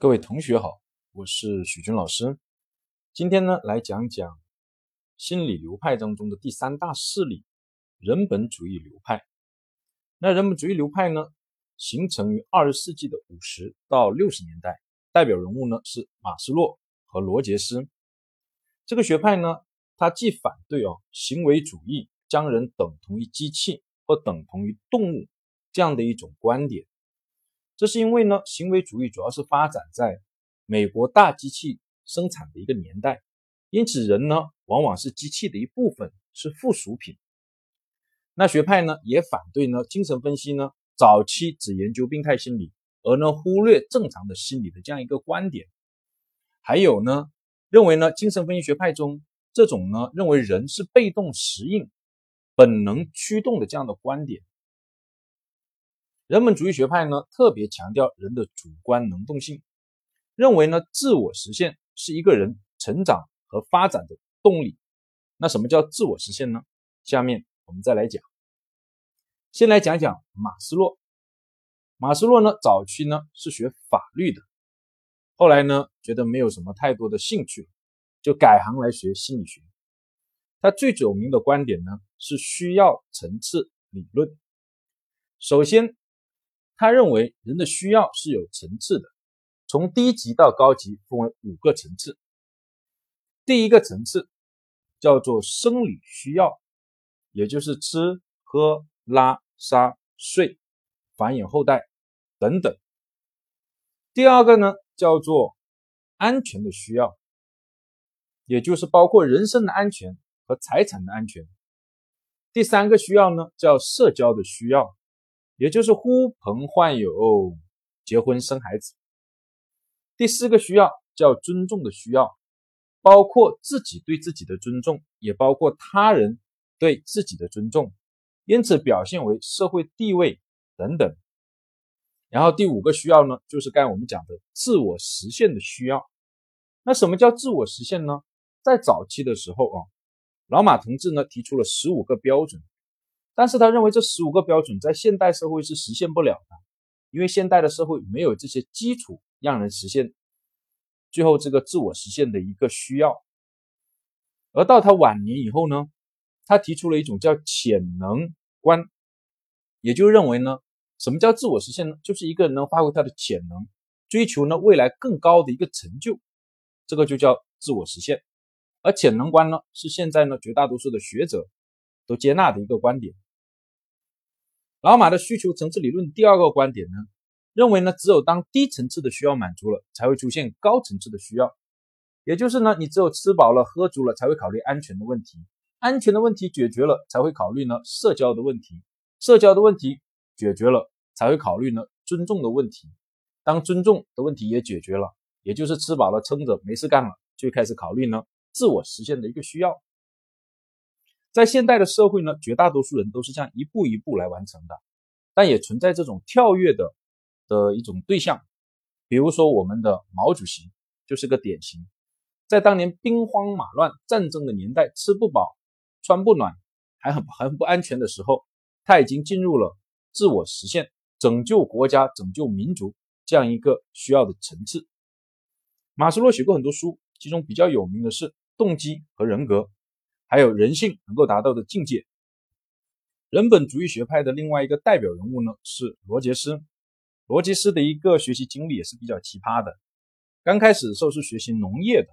各位同学好，我是许军老师。今天呢，来讲讲心理流派当中的第三大势力——人本主义流派。那人本主义流派呢，形成于二十世纪的五十到六十年代，代表人物呢是马斯洛和罗杰斯。这个学派呢，它既反对哦行为主义，将人等同于机器或等同于动物这样的一种观点。这是因为呢，行为主义主要是发展在美国大机器生产的一个年代，因此人呢往往是机器的一部分，是附属品。那学派呢也反对呢精神分析呢早期只研究病态心理，而呢忽略正常的心理的这样一个观点。还有呢认为呢精神分析学派中这种呢认为人是被动适应、本能驱动的这样的观点。人本主义学派呢，特别强调人的主观能动性，认为呢，自我实现是一个人成长和发展的动力。那什么叫自我实现呢？下面我们再来讲。先来讲讲马斯洛。马斯洛呢，早期呢是学法律的，后来呢觉得没有什么太多的兴趣，就改行来学心理学。他最有名的观点呢是需要层次理论。首先。他认为人的需要是有层次的，从低级到高级分为五个层次。第一个层次叫做生理需要，也就是吃喝拉撒睡、繁衍后代等等。第二个呢叫做安全的需要，也就是包括人身的安全和财产的安全。第三个需要呢叫社交的需要。也就是呼朋唤友、结婚生孩子。第四个需要叫尊重的需要，包括自己对自己的尊重，也包括他人对自己的尊重，因此表现为社会地位等等。然后第五个需要呢，就是刚才我们讲的自我实现的需要。那什么叫自我实现呢？在早期的时候啊，老马同志呢提出了十五个标准。但是他认为这十五个标准在现代社会是实现不了的，因为现代的社会没有这些基础让人实现最后这个自我实现的一个需要。而到他晚年以后呢，他提出了一种叫潜能观，也就认为呢，什么叫自我实现呢？就是一个人能发挥他的潜能，追求呢未来更高的一个成就，这个就叫自我实现。而潜能观呢，是现在呢绝大多数的学者都接纳的一个观点。老马的需求层次理论第二个观点呢，认为呢，只有当低层次的需要满足了，才会出现高层次的需要。也就是呢，你只有吃饱了、喝足了，才会考虑安全的问题；安全的问题解决了，才会考虑呢社交的问题；社交的问题解决了，才会考虑呢尊重的问题。当尊重的问题也解决了，也就是吃饱了撑着没事干了，就开始考虑呢自我实现的一个需要。在现代的社会呢，绝大多数人都是这样一步一步来完成的，但也存在这种跳跃的的一种对象，比如说我们的毛主席就是个典型，在当年兵荒马乱、战争的年代，吃不饱、穿不暖，还很很不安全的时候，他已经进入了自我实现、拯救国家、拯救民族这样一个需要的层次。马斯洛写过很多书，其中比较有名的是《动机和人格》。还有人性能够达到的境界。人本主义学派的另外一个代表人物呢是罗杰斯。罗杰斯的一个学习经历也是比较奇葩的。刚开始的时候是学习农业的，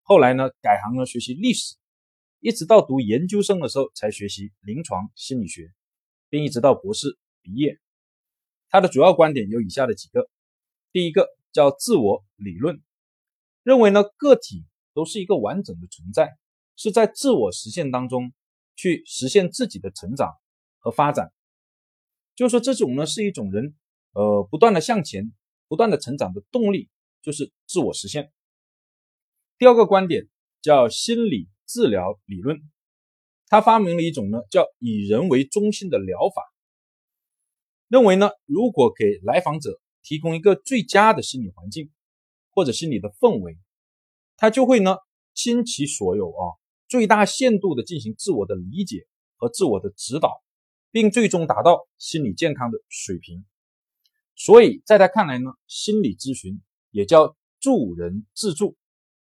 后来呢改行了学习历史，一直到读研究生的时候才学习临床心理学，并一直到博士毕业。他的主要观点有以下的几个：第一个叫自我理论，认为呢个体都是一个完整的存在。是在自我实现当中去实现自己的成长和发展，就是说这种呢是一种人呃不断的向前、不断的成长的动力，就是自我实现。第二个观点叫心理治疗理论，他发明了一种呢叫以人为中心的疗法，认为呢如果给来访者提供一个最佳的心理环境或者心理的氛围，他就会呢倾其所有啊。最大限度的进行自我的理解和自我的指导，并最终达到心理健康的水平。所以，在他看来呢，心理咨询也叫助人自助。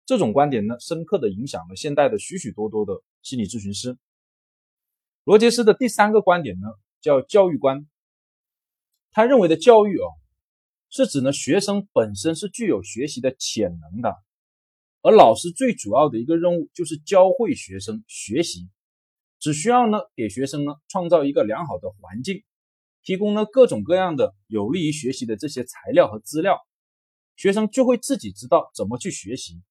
这种观点呢，深刻的影响了现代的许许多多的心理咨询师。罗杰斯的第三个观点呢，叫教育观。他认为的教育啊，是指呢学生本身是具有学习的潜能的，而老师最主要的一个任务就是教会学生学习，只需要呢给学生呢创造一个良好的环境，提供呢各种各样的有利于学习的这些材料和资料，学生就会自己知道怎么去学习。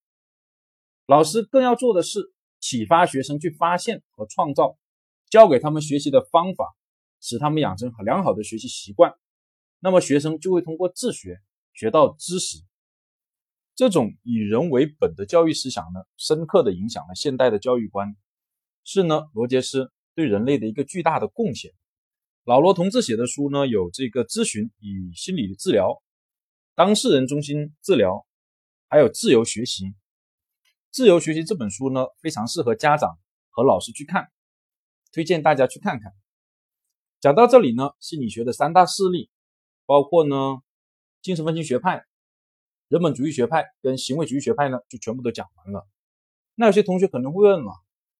老师更要做的是启发学生去发现和创造。教给他们学习的方法，使他们养成良好的学习习惯，那么学生就会通过自学学到知识。这种以人为本的教育思想呢，深刻的影响了现代的教育观，是呢罗杰斯对人类的一个巨大的贡献。老罗同志写的书呢，有这个咨询与心理治疗、当事人中心治疗，还有自由学习。自由学习这本书呢，非常适合家长和老师去看。推荐大家去看看。讲到这里呢，心理学的三大势力，包括呢精神分析学派、人本主义学派跟行为主义学派呢，就全部都讲完了。那有些同学可能会问了，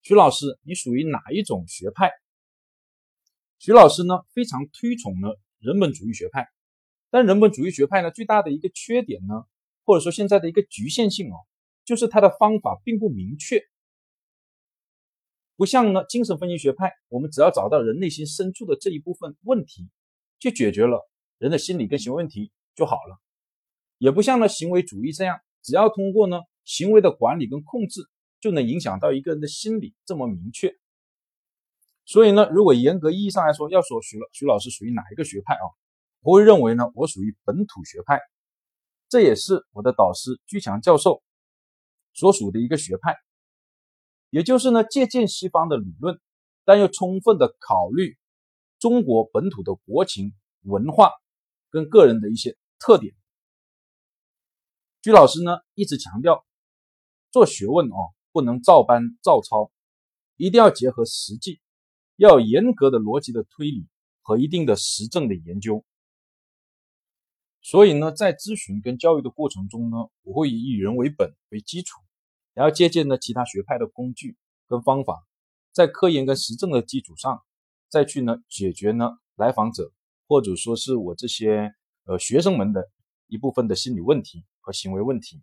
徐老师，你属于哪一种学派？徐老师呢非常推崇呢人本主义学派，但人本主义学派呢最大的一个缺点呢，或者说现在的一个局限性哦，就是它的方法并不明确。不像呢，精神分析学派，我们只要找到人内心深处的这一部分问题，就解决了人的心理跟行为问题就好了。也不像呢行为主义这样，只要通过呢行为的管理跟控制，就能影响到一个人的心理这么明确。所以呢，如果严格意义上来说，要说徐老徐老师属于哪一个学派啊？我会认为呢，我属于本土学派，这也是我的导师居强教授所属的一个学派。也就是呢，借鉴西方的理论，但又充分的考虑中国本土的国情、文化跟个人的一些特点。居老师呢一直强调，做学问哦，不能照搬照抄，一定要结合实际，要有严格的逻辑的推理和一定的实证的研究。所以呢，在咨询跟教育的过程中呢，我会以以人为本为基础。然后借鉴呢其他学派的工具跟方法，在科研跟实证的基础上，再去呢解决呢来访者或者说是我这些呃学生们的一部分的心理问题和行为问题。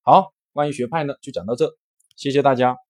好，关于学派呢就讲到这，谢谢大家。